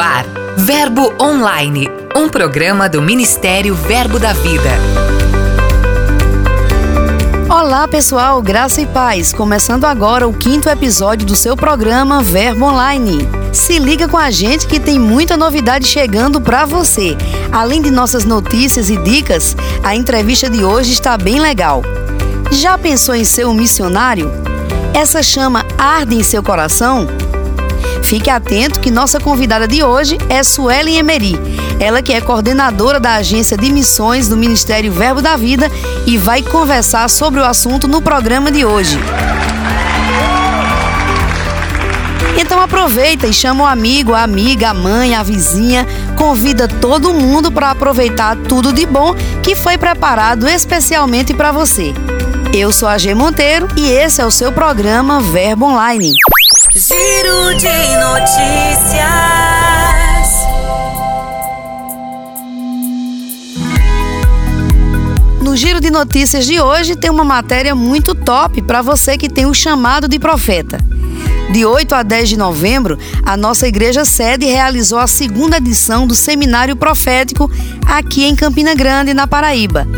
Ar, Verbo Online, um programa do Ministério Verbo da Vida. Olá pessoal, graça e paz. Começando agora o quinto episódio do seu programa Verbo Online. Se liga com a gente que tem muita novidade chegando para você. Além de nossas notícias e dicas, a entrevista de hoje está bem legal. Já pensou em ser um missionário? Essa chama arde em seu coração? Fique atento que nossa convidada de hoje é Suelen Emery. Ela que é coordenadora da agência de missões do Ministério Verbo da Vida e vai conversar sobre o assunto no programa de hoje. Então aproveita e chama o amigo, a amiga, a mãe, a vizinha, convida todo mundo para aproveitar tudo de bom que foi preparado especialmente para você. Eu sou a G Monteiro e esse é o seu programa Verbo Online. Giro de notícias. No Giro de Notícias de hoje tem uma matéria muito top para você que tem o chamado de profeta. De 8 a 10 de novembro, a nossa igreja sede realizou a segunda edição do Seminário Profético aqui em Campina Grande, na Paraíba.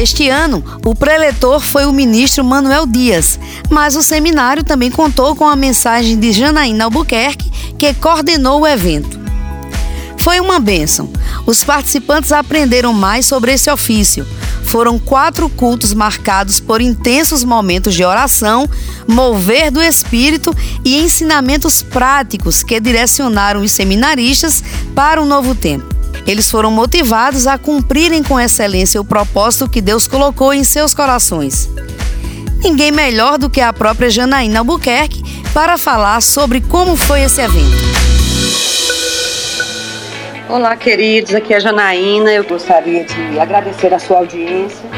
Este ano, o preletor foi o ministro Manuel Dias, mas o seminário também contou com a mensagem de Janaína Albuquerque, que coordenou o evento. Foi uma bênção. Os participantes aprenderam mais sobre esse ofício. Foram quatro cultos marcados por intensos momentos de oração, mover do espírito e ensinamentos práticos que direcionaram os seminaristas para um novo tempo. Eles foram motivados a cumprirem com excelência o propósito que Deus colocou em seus corações. Ninguém melhor do que a própria Janaína Albuquerque para falar sobre como foi esse evento. Olá, queridos. Aqui é a Janaína. Eu gostaria de agradecer a sua audiência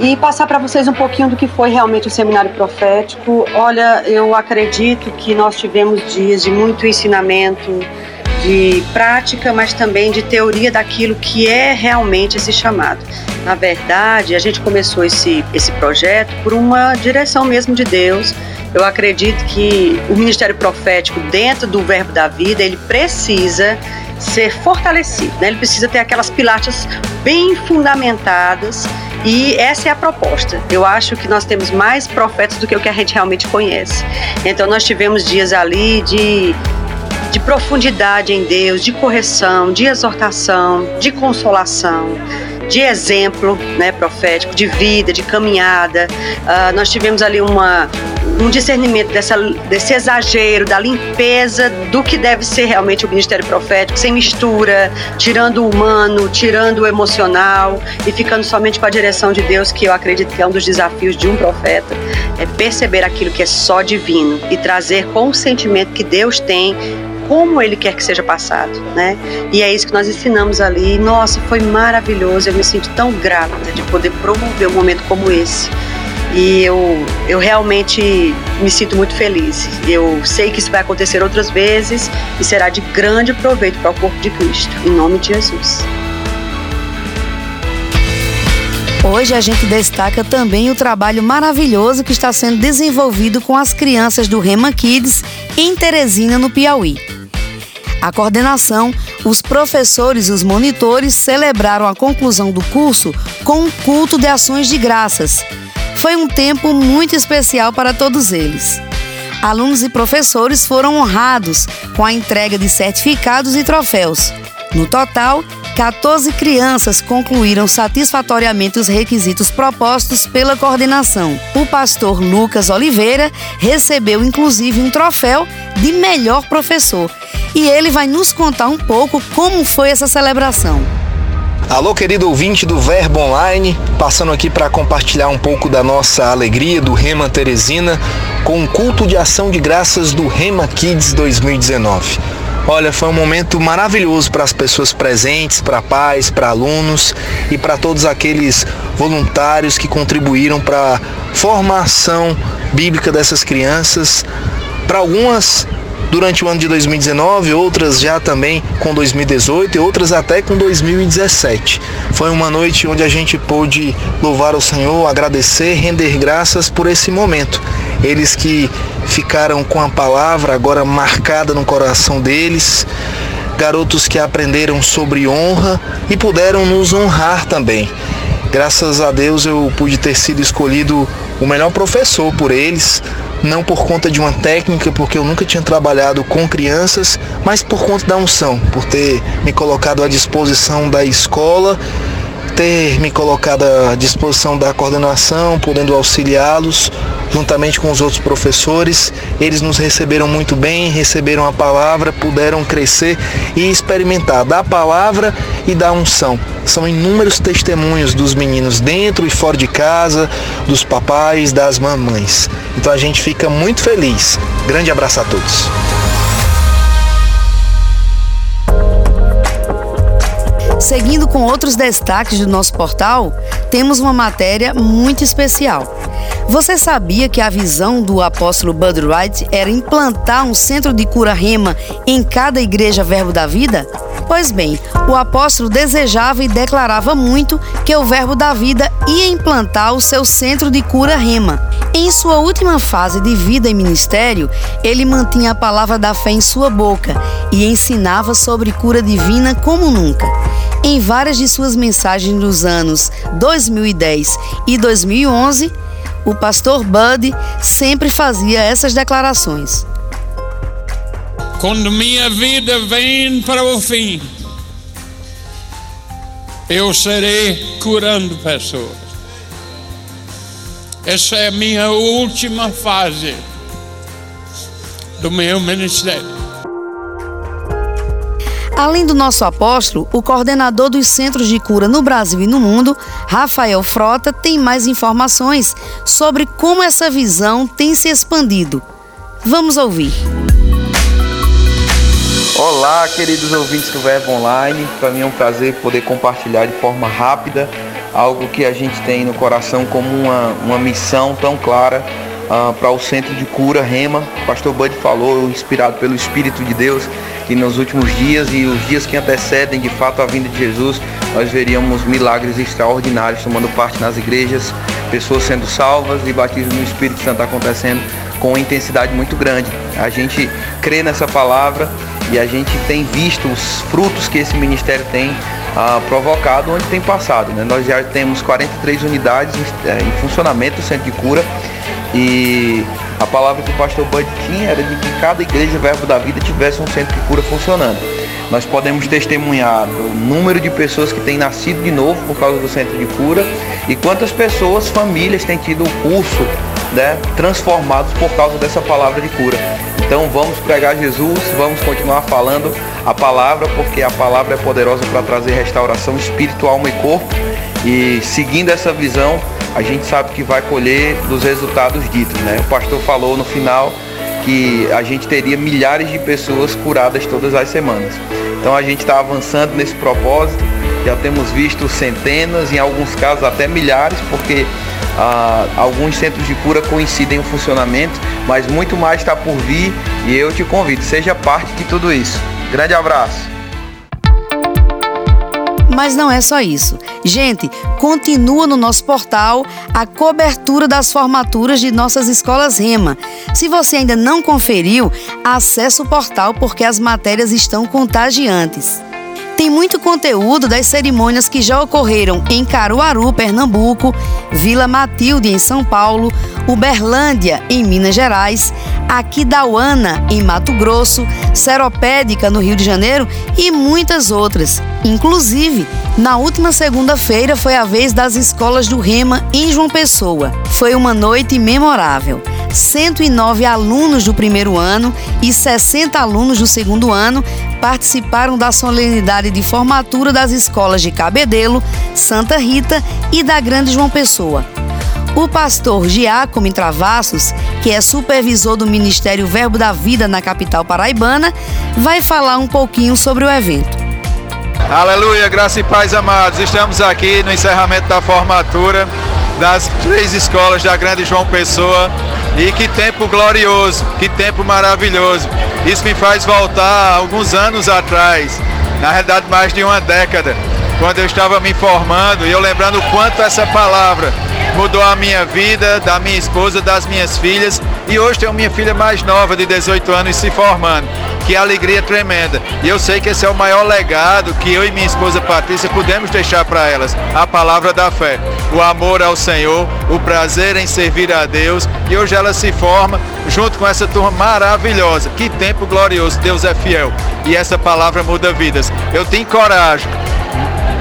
e passar para vocês um pouquinho do que foi realmente o seminário profético. Olha, eu acredito que nós tivemos dias de muito ensinamento, de prática, mas também de teoria daquilo que é realmente esse chamado. Na verdade, a gente começou esse, esse projeto por uma direção mesmo de Deus. Eu acredito que o ministério profético, dentro do Verbo da Vida, ele precisa ser fortalecido, né? ele precisa ter aquelas pilares bem fundamentadas e essa é a proposta. Eu acho que nós temos mais profetas do que o que a gente realmente conhece. Então nós tivemos dias ali de de profundidade em Deus, de correção, de exortação, de consolação, de exemplo né, profético, de vida, de caminhada. Uh, nós tivemos ali uma, um discernimento dessa, desse exagero, da limpeza do que deve ser realmente o ministério profético, sem mistura, tirando o humano, tirando o emocional e ficando somente com a direção de Deus, que eu acredito que é um dos desafios de um profeta, é perceber aquilo que é só divino e trazer com o sentimento que Deus tem como ele quer que seja passado, né? E é isso que nós ensinamos ali. Nossa, foi maravilhoso. Eu me sinto tão grata de poder promover um momento como esse. E eu, eu realmente me sinto muito feliz. Eu sei que isso vai acontecer outras vezes e será de grande proveito para o corpo de Cristo. Em nome de Jesus. Hoje a gente destaca também o trabalho maravilhoso que está sendo desenvolvido com as crianças do Rema Kids em Teresina, no Piauí. A coordenação, os professores e os monitores celebraram a conclusão do curso com um culto de ações de graças. Foi um tempo muito especial para todos eles. Alunos e professores foram honrados com a entrega de certificados e troféus. No total, 14 crianças concluíram satisfatoriamente os requisitos propostos pela coordenação. O pastor Lucas Oliveira recebeu inclusive um troféu de melhor professor e ele vai nos contar um pouco como foi essa celebração. Alô, querido ouvinte do Verbo Online, passando aqui para compartilhar um pouco da nossa alegria do Rema Teresina com o culto de ação de graças do Rema Kids 2019. Olha, foi um momento maravilhoso para as pessoas presentes, para pais, para alunos e para todos aqueles voluntários que contribuíram para a formação bíblica dessas crianças. Para algumas durante o ano de 2019, outras já também com 2018 e outras até com 2017. Foi uma noite onde a gente pôde louvar o Senhor, agradecer, render graças por esse momento. Eles que ficaram com a palavra agora marcada no coração deles, garotos que aprenderam sobre honra e puderam nos honrar também. Graças a Deus eu pude ter sido escolhido o melhor professor por eles, não por conta de uma técnica, porque eu nunca tinha trabalhado com crianças, mas por conta da unção, por ter me colocado à disposição da escola, ter me colocado à disposição da coordenação, podendo auxiliá-los juntamente com os outros professores. Eles nos receberam muito bem, receberam a palavra, puderam crescer e experimentar da palavra e da unção. São inúmeros testemunhos dos meninos dentro e fora de casa, dos papais, das mamães. Então a gente fica muito feliz. Grande abraço a todos. Seguindo com outros destaques do nosso portal, temos uma matéria muito especial. Você sabia que a visão do apóstolo Bud Wright era implantar um centro de cura rema em cada igreja Verbo da Vida? Pois bem, o apóstolo desejava e declarava muito que o Verbo da Vida ia implantar o seu centro de cura rema. Em sua última fase de vida e ministério, ele mantinha a palavra da fé em sua boca e ensinava sobre cura divina como nunca. Em várias de suas mensagens nos anos 2010 e 2011, o pastor Bud sempre fazia essas declarações. Quando minha vida vem para o fim, eu serei curando pessoas. Essa é a minha última fase do meu ministério. Além do nosso apóstolo, o coordenador dos centros de cura no Brasil e no mundo, Rafael Frota, tem mais informações sobre como essa visão tem se expandido. Vamos ouvir. Olá, queridos ouvintes do Verbo Online. Para mim é um prazer poder compartilhar de forma rápida algo que a gente tem no coração como uma, uma missão tão clara uh, para o Centro de Cura Rema. O pastor Bud falou, inspirado pelo Espírito de Deus, que nos últimos dias e os dias que antecedem de fato a vinda de Jesus, nós veríamos milagres extraordinários tomando parte nas igrejas, pessoas sendo salvas e batismo no Espírito Santo acontecendo com intensidade muito grande. A gente crê nessa palavra e a gente tem visto os frutos que esse ministério tem ah, provocado onde tem passado. Né? Nós já temos 43 unidades em, em funcionamento do centro de cura e a palavra que o pastor Bud tinha era de que cada igreja Verbo da Vida tivesse um centro de cura funcionando. Nós podemos testemunhar o número de pessoas que têm nascido de novo por causa do centro de cura e quantas pessoas, famílias têm tido o curso né, transformados por causa dessa palavra de cura. Então vamos pregar Jesus, vamos continuar falando a palavra, porque a palavra é poderosa para trazer restauração espiritual, alma e corpo. E seguindo essa visão, a gente sabe que vai colher dos resultados ditos. Né? O pastor falou no final que a gente teria milhares de pessoas curadas todas as semanas. Então a gente está avançando nesse propósito, já temos visto centenas, em alguns casos até milhares, porque ah, alguns centros de cura coincidem o funcionamento, mas muito mais está por vir e eu te convido, seja parte de tudo isso. Grande abraço! Mas não é só isso. Gente, continua no nosso portal a cobertura das formaturas de nossas escolas Rema. Se você ainda não conferiu, acesse o portal porque as matérias estão contagiantes. Tem muito conteúdo das cerimônias que já ocorreram em Caruaru, Pernambuco, Vila Matilde, em São Paulo, Uberlândia, em Minas Gerais, Aquidauana, em Mato Grosso, Seropédica, no Rio de Janeiro e muitas outras. Inclusive, na última segunda-feira foi a vez das escolas do Rema em João Pessoa. Foi uma noite memorável. 109 alunos do primeiro ano e 60 alunos do segundo ano participaram da solenidade de formatura das escolas de Cabedelo, Santa Rita e da Grande João Pessoa. O pastor Giacomo Travassos, que é supervisor do Ministério Verbo da Vida na capital paraibana, vai falar um pouquinho sobre o evento. Aleluia, graça e paz amados. Estamos aqui no encerramento da formatura das três escolas da Grande João Pessoa E que tempo glorioso, que tempo maravilhoso. Isso me faz voltar alguns anos atrás, na realidade mais de uma década, quando eu estava me formando e eu lembrando o quanto essa palavra mudou a minha vida, da minha esposa, das minhas filhas e hoje tenho minha filha mais nova de 18 anos se formando. Que alegria tremenda. E eu sei que esse é o maior legado que eu e minha esposa Patrícia podemos deixar para elas. A palavra da fé, o amor ao Senhor, o prazer em servir a Deus. E hoje ela se forma junto com essa turma maravilhosa. Que tempo glorioso. Deus é fiel. E essa palavra muda vidas. Eu te encorajo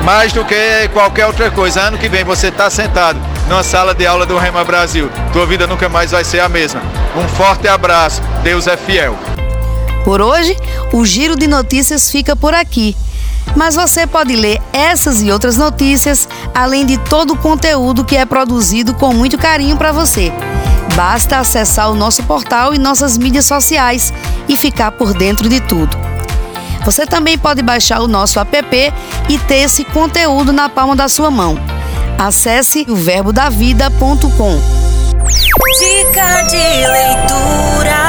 mais do que qualquer outra coisa. Ano que vem você está sentado numa sala de aula do Rema Brasil. Tua vida nunca mais vai ser a mesma. Um forte abraço. Deus é fiel. Por hoje, o Giro de Notícias fica por aqui. Mas você pode ler essas e outras notícias, além de todo o conteúdo que é produzido com muito carinho para você. Basta acessar o nosso portal e nossas mídias sociais e ficar por dentro de tudo. Você também pode baixar o nosso app e ter esse conteúdo na palma da sua mão. Acesse o verbodavida.com. Dica de leitura.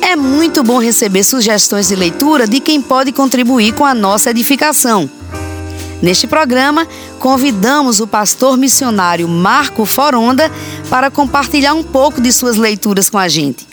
É muito bom receber sugestões de leitura de quem pode contribuir com a nossa edificação. Neste programa, convidamos o pastor missionário Marco Foronda para compartilhar um pouco de suas leituras com a gente.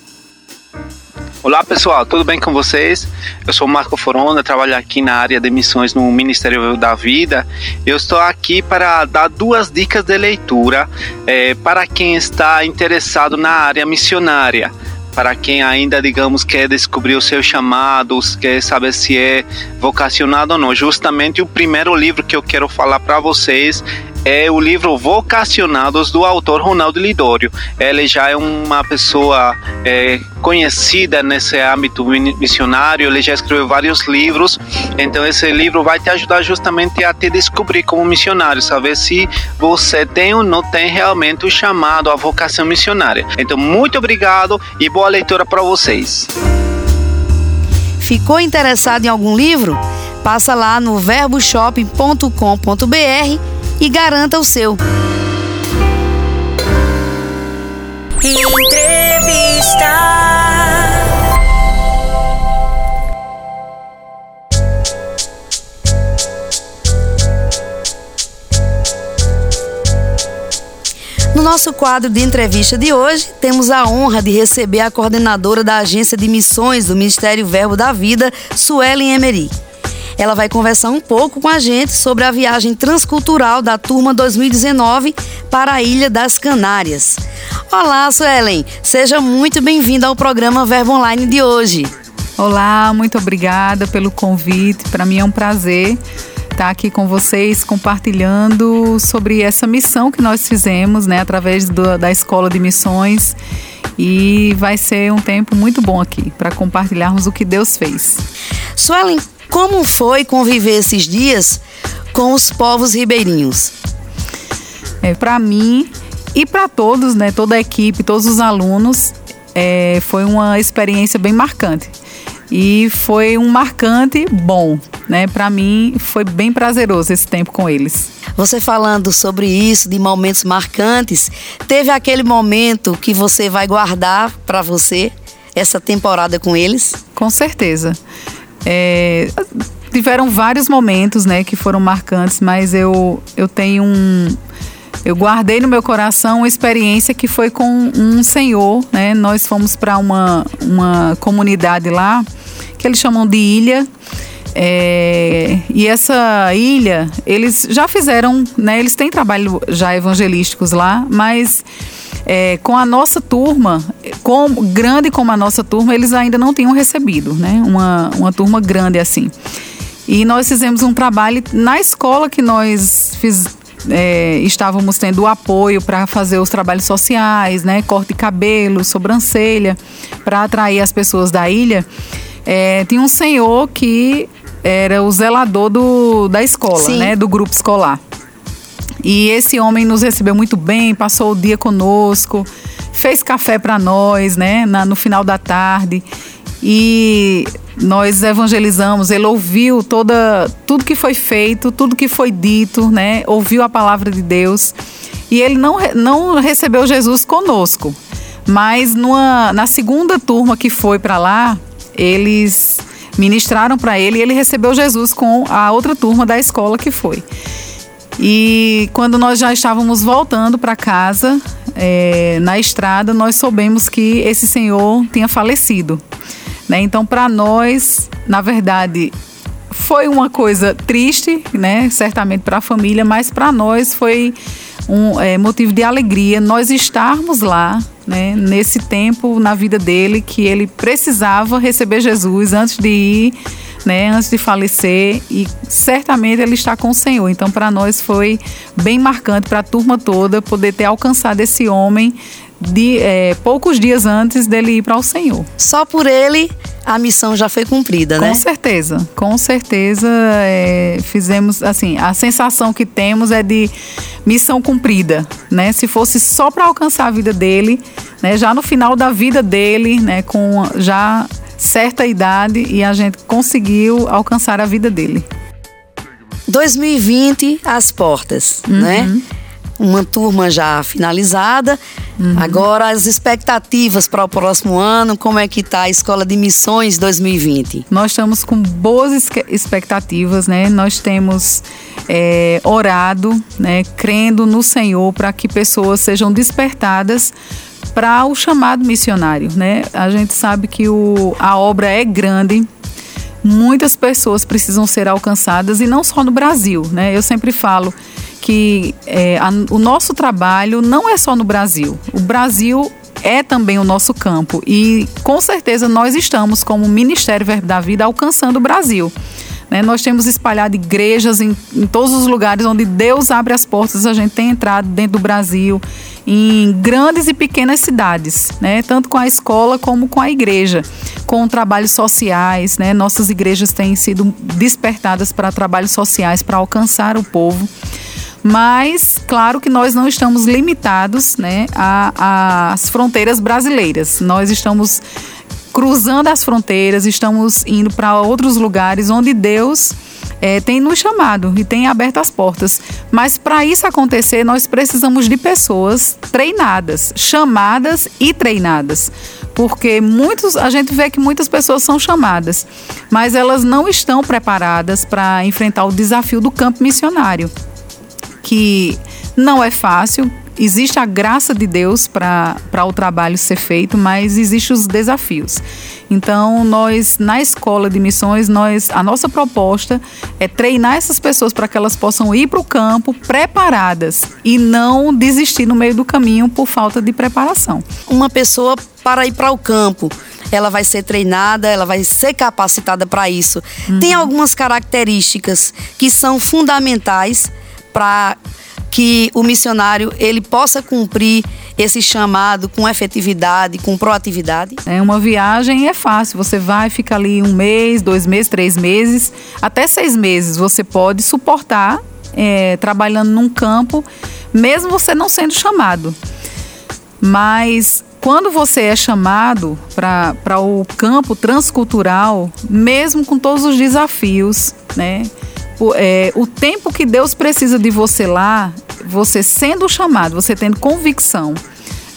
Olá pessoal, tudo bem com vocês? Eu sou Marco Foronda, trabalho aqui na área de missões no Ministério da Vida. Eu estou aqui para dar duas dicas de leitura é, para quem está interessado na área missionária para quem ainda, digamos, quer descobrir o seu chamado, quer saber se é vocacionado ou não. Justamente o primeiro livro que eu quero falar para vocês é o livro Vocacionados do autor Ronaldo Lidório. Ele já é uma pessoa é, conhecida nesse âmbito missionário, ele já escreveu vários livros, então esse livro vai te ajudar justamente a te descobrir como missionário, saber se você tem ou não tem realmente o chamado, a vocação missionária. Então, muito obrigado e boa leitura para vocês. Ficou interessado em algum livro? Passa lá no verboshopping.com.br e garanta o seu. Entrevista. No nosso quadro de entrevista de hoje, temos a honra de receber a coordenadora da Agência de Missões do Ministério Verbo da Vida, Suelen Emery. Ela vai conversar um pouco com a gente sobre a viagem transcultural da turma 2019 para a Ilha das Canárias. Olá, Suelen, seja muito bem-vinda ao programa Verbo Online de hoje. Olá, muito obrigada pelo convite. Para mim é um prazer estar aqui com vocês compartilhando sobre essa missão que nós fizemos, né, através do, da Escola de Missões. E vai ser um tempo muito bom aqui para compartilharmos o que Deus fez. Suelen, como foi conviver esses dias com os povos ribeirinhos? É, para mim e para todos, né, toda a equipe, todos os alunos, é, foi uma experiência bem marcante. E foi um marcante bom, né? Para mim foi bem prazeroso esse tempo com eles. Você falando sobre isso, de momentos marcantes, teve aquele momento que você vai guardar para você essa temporada com eles? Com certeza. É, tiveram vários momentos, né, que foram marcantes, mas eu, eu tenho um eu guardei no meu coração uma experiência que foi com um senhor, né? Nós fomos para uma, uma comunidade lá que eles chamam de ilha. É, e essa ilha, eles já fizeram, né? Eles têm trabalho já evangelísticos lá, mas é, com a nossa turma, com, grande como a nossa turma, eles ainda não tinham recebido, né? Uma, uma turma grande assim. E nós fizemos um trabalho na escola que nós fiz, é, estávamos tendo o apoio para fazer os trabalhos sociais, né? Corte de cabelo, sobrancelha, para atrair as pessoas da ilha. É, tinha um senhor que era o zelador do, da escola, Sim. né? Do grupo escolar. E esse homem nos recebeu muito bem, passou o dia conosco, fez café para nós, né, na, no final da tarde. e nós evangelizamos, ele ouviu toda tudo que foi feito, tudo que foi dito, né? Ouviu a palavra de Deus. E ele não, não recebeu Jesus conosco. Mas numa, na segunda turma que foi para lá, eles ministraram para ele e ele recebeu Jesus com a outra turma da escola que foi. E quando nós já estávamos voltando para casa, é, na estrada, nós soubemos que esse senhor tinha falecido. Né? Então, para nós, na verdade, foi uma coisa triste, né? Certamente para a família, mas para nós foi um é, motivo de alegria nós estarmos lá, né? Nesse tempo na vida dele que ele precisava receber Jesus antes de ir, né? Antes de falecer e certamente ele está com o Senhor. Então para nós foi bem marcante para a turma toda poder ter alcançado esse homem de é, poucos dias antes dele ir para o Senhor. Só por ele a missão já foi cumprida, com né? Com certeza, com certeza é, fizemos assim. A sensação que temos é de missão cumprida, né? Se fosse só para alcançar a vida dele, né? Já no final da vida dele, né? Com já certa idade e a gente conseguiu alcançar a vida dele. 2020 às portas, uhum. né? Uma turma já finalizada Uhum. Agora, as expectativas para o próximo ano, como é que está a Escola de Missões 2020? Nós estamos com boas expectativas, né? Nós temos é, orado, né? Crendo no Senhor para que pessoas sejam despertadas para o chamado missionário, né? A gente sabe que o, a obra é grande, muitas pessoas precisam ser alcançadas e não só no Brasil, né? Eu sempre falo que é, a, o nosso trabalho não é só no Brasil. O Brasil é também o nosso campo e com certeza nós estamos como Ministério Verbo da Vida alcançando o Brasil. Né? Nós temos espalhado igrejas em, em, todos os lugares onde Deus abre as portas. A gente tem entrado dentro do Brasil, em grandes e pequenas cidades, né? tanto com a escola como com a igreja, com trabalhos sociais. Né? Nossas igrejas têm sido despertadas para trabalhos sociais para alcançar o povo. Mas, claro que nós não estamos limitados né, às fronteiras brasileiras. Nós estamos cruzando as fronteiras, estamos indo para outros lugares onde Deus é, tem nos chamado e tem aberto as portas. Mas para isso acontecer, nós precisamos de pessoas treinadas, chamadas e treinadas. Porque muitos, a gente vê que muitas pessoas são chamadas, mas elas não estão preparadas para enfrentar o desafio do campo missionário que não é fácil. Existe a graça de Deus para o trabalho ser feito, mas existem os desafios. Então, nós, na escola de missões, nós, a nossa proposta é treinar essas pessoas para que elas possam ir para o campo preparadas e não desistir no meio do caminho por falta de preparação. Uma pessoa para ir para o campo, ela vai ser treinada, ela vai ser capacitada para isso. Uhum. Tem algumas características que são fundamentais para que o missionário ele possa cumprir esse chamado com efetividade, com proatividade? É uma viagem é fácil. Você vai, fica ali um mês, dois meses, três meses, até seis meses. Você pode suportar é, trabalhando num campo, mesmo você não sendo chamado. Mas quando você é chamado para o campo transcultural, mesmo com todos os desafios, né? o, é, o tempo que Deus precisa de você lá, você sendo chamado, você tendo convicção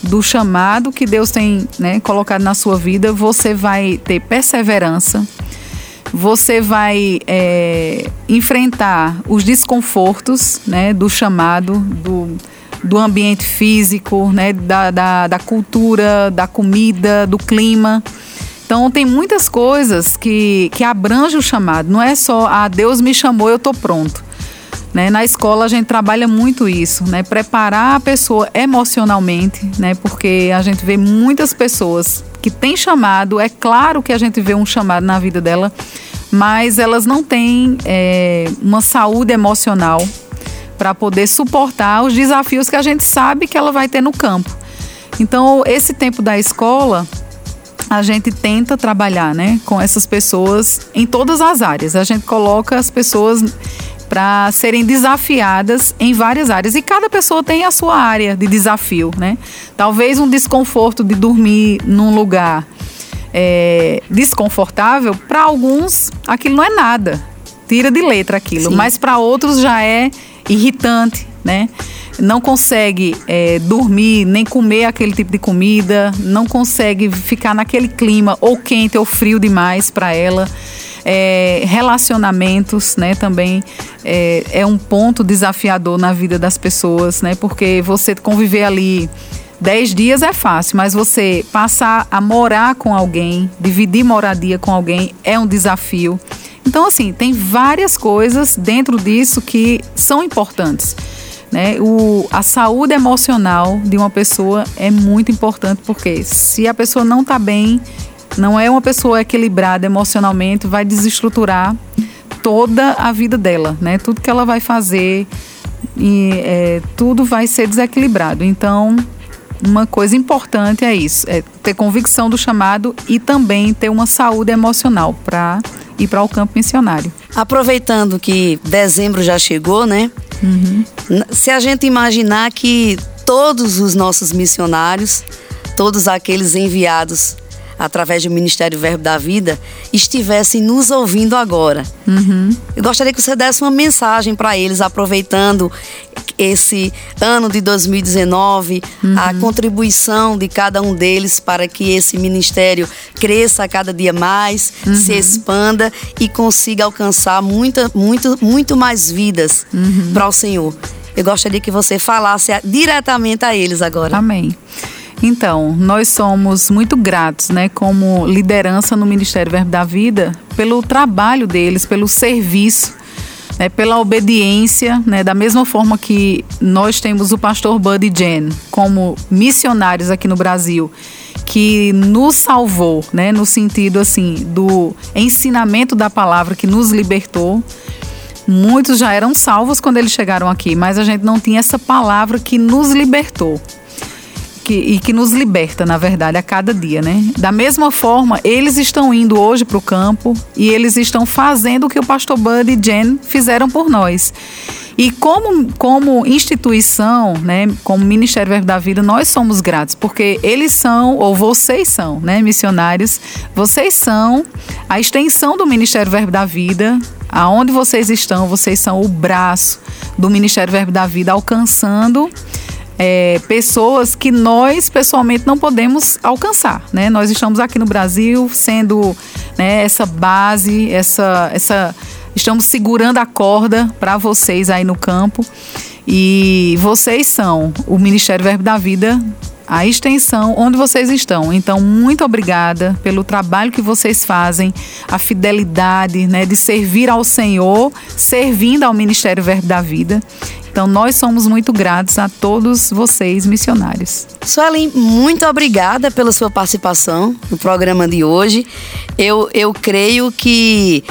do chamado que Deus tem né, colocado na sua vida, você vai ter perseverança, você vai é, enfrentar os desconfortos né, do chamado, do, do ambiente físico, né, da, da, da cultura, da comida, do clima. Então tem muitas coisas que, que abrangem o chamado. Não é só, ah, Deus me chamou, eu estou pronto. Né? Na escola a gente trabalha muito isso, né? Preparar a pessoa emocionalmente, né? Porque a gente vê muitas pessoas que têm chamado, é claro que a gente vê um chamado na vida dela, mas elas não têm é, uma saúde emocional para poder suportar os desafios que a gente sabe que ela vai ter no campo. Então, esse tempo da escola, a gente tenta trabalhar né, com essas pessoas em todas as áreas. A gente coloca as pessoas para serem desafiadas em várias áreas e cada pessoa tem a sua área de desafio, né? Talvez um desconforto de dormir num lugar é, desconfortável, para alguns aquilo não é nada. Tira de letra aquilo. Sim. Mas para outros já é irritante, né? Não consegue é, dormir, nem comer aquele tipo de comida, não consegue ficar naquele clima ou quente ou frio demais para ela. É, relacionamentos, né, também é, é um ponto desafiador na vida das pessoas, né, porque você conviver ali Dez dias é fácil, mas você passar a morar com alguém, dividir moradia com alguém, é um desafio. Então, assim, tem várias coisas dentro disso que são importantes. Né? O, a saúde emocional de uma pessoa é muito importante, porque se a pessoa não está bem, não é uma pessoa equilibrada emocionalmente, vai desestruturar toda a vida dela, né? Tudo que ela vai fazer e é, tudo vai ser desequilibrado. Então, uma coisa importante é isso, é ter convicção do chamado e também ter uma saúde emocional para ir para o campo missionário. Aproveitando que dezembro já chegou, né? Uhum. Se a gente imaginar que todos os nossos missionários, todos aqueles enviados através do Ministério Verbo da Vida, estivessem nos ouvindo agora. Uhum. Eu gostaria que você desse uma mensagem para eles, aproveitando esse ano de 2019, Uhum. a contribuição de cada um deles para que esse ministério cresça a cada dia mais, Uhum. se expanda e consiga alcançar muita, muito, muito mais vidas Uhum. para o Senhor. Eu gostaria que você falasse diretamente a eles agora. Amém. Então, nós somos muito gratos, né, como liderança no Ministério Verbo da Vida, pelo trabalho deles, pelo serviço, né, pela obediência, né, da mesma forma que nós temos o pastor Buddy Jen como missionários aqui no Brasil, que nos salvou, né, no sentido assim do ensinamento da palavra que nos libertou. Muitos já eram salvos quando eles chegaram aqui, mas a gente não tinha essa palavra que nos libertou que, e que nos liberta, na verdade, a cada dia, né? Da mesma forma, eles estão indo hoje para o campo e eles estão fazendo o que o pastor Bud e Jen fizeram por nós. E como, como instituição, né, como Ministério Verbo da Vida, nós somos gratos, porque eles são, ou vocês são, né, missionários, vocês são a extensão do Ministério Verbo da Vida, aonde vocês estão, vocês são o braço do Ministério Verbo da Vida, alcançando é, pessoas que nós pessoalmente não podemos alcançar, né? Nós estamos aqui no Brasil sendo né, essa base, essa, essa, estamos segurando a corda para vocês aí no campo e vocês são o Ministério Verbo da Vida. A extensão onde vocês estão. Então, muito obrigada pelo trabalho que vocês fazem, a fidelidade né, de servir ao Senhor, servindo ao Ministério Verbo da Vida. Então, nós somos muito gratos a todos vocês, missionários. Suelen, muito obrigada pela sua participação no programa de hoje. Eu, eu creio que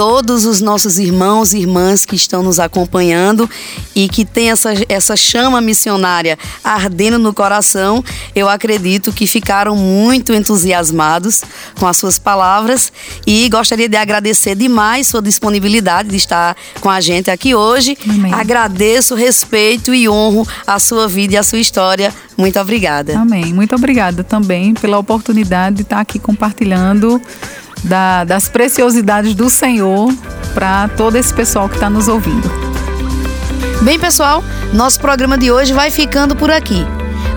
todos os nossos irmãos e irmãs que estão nos acompanhando e que tem essa, essa chama missionária ardendo no coração, eu acredito que ficaram muito entusiasmados com as suas palavras e gostaria de agradecer demais sua disponibilidade de estar com a gente aqui hoje. Amém. Agradeço, respeito e honro a sua vida e a sua história. Muito obrigada. Amém. Muito obrigada também pela oportunidade de estar aqui compartilhando da- das preciosidades do Senhor para todo esse pessoal que está nos ouvindo. Bem, pessoal, nosso programa de hoje vai ficando por aqui.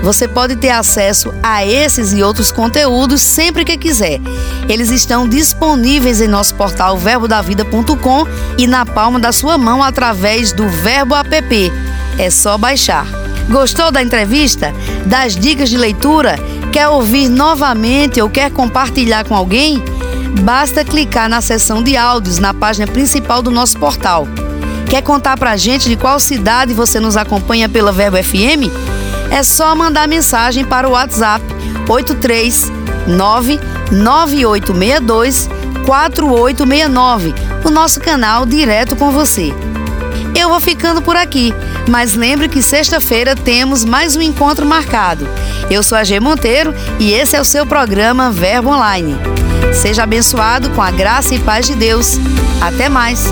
Você pode ter acesso a esses e outros conteúdos sempre que quiser. Eles estão disponíveis em nosso portal verbodavida.com e na palma da sua mão através do Verbo app. É só baixar. Gostou da entrevista? Das dicas de leitura? Quer ouvir novamente ou quer compartilhar com alguém? Basta clicar na seção de áudios na página principal do nosso portal. Quer contar pra gente de qual cidade você nos acompanha pela Verbo FM? É só mandar mensagem para o WhatsApp 839 9862 4869, o nosso canal direto com você. Eu vou ficando por aqui, mas lembre que sexta-feira temos mais um encontro marcado. Eu sou a G Monteiro e esse é o seu programa Verbo Online. Seja abençoado com a graça e paz de Deus. Até mais!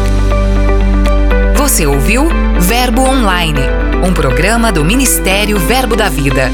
Você ouviu Verbo Online, um programa do Ministério Verbo da Vida.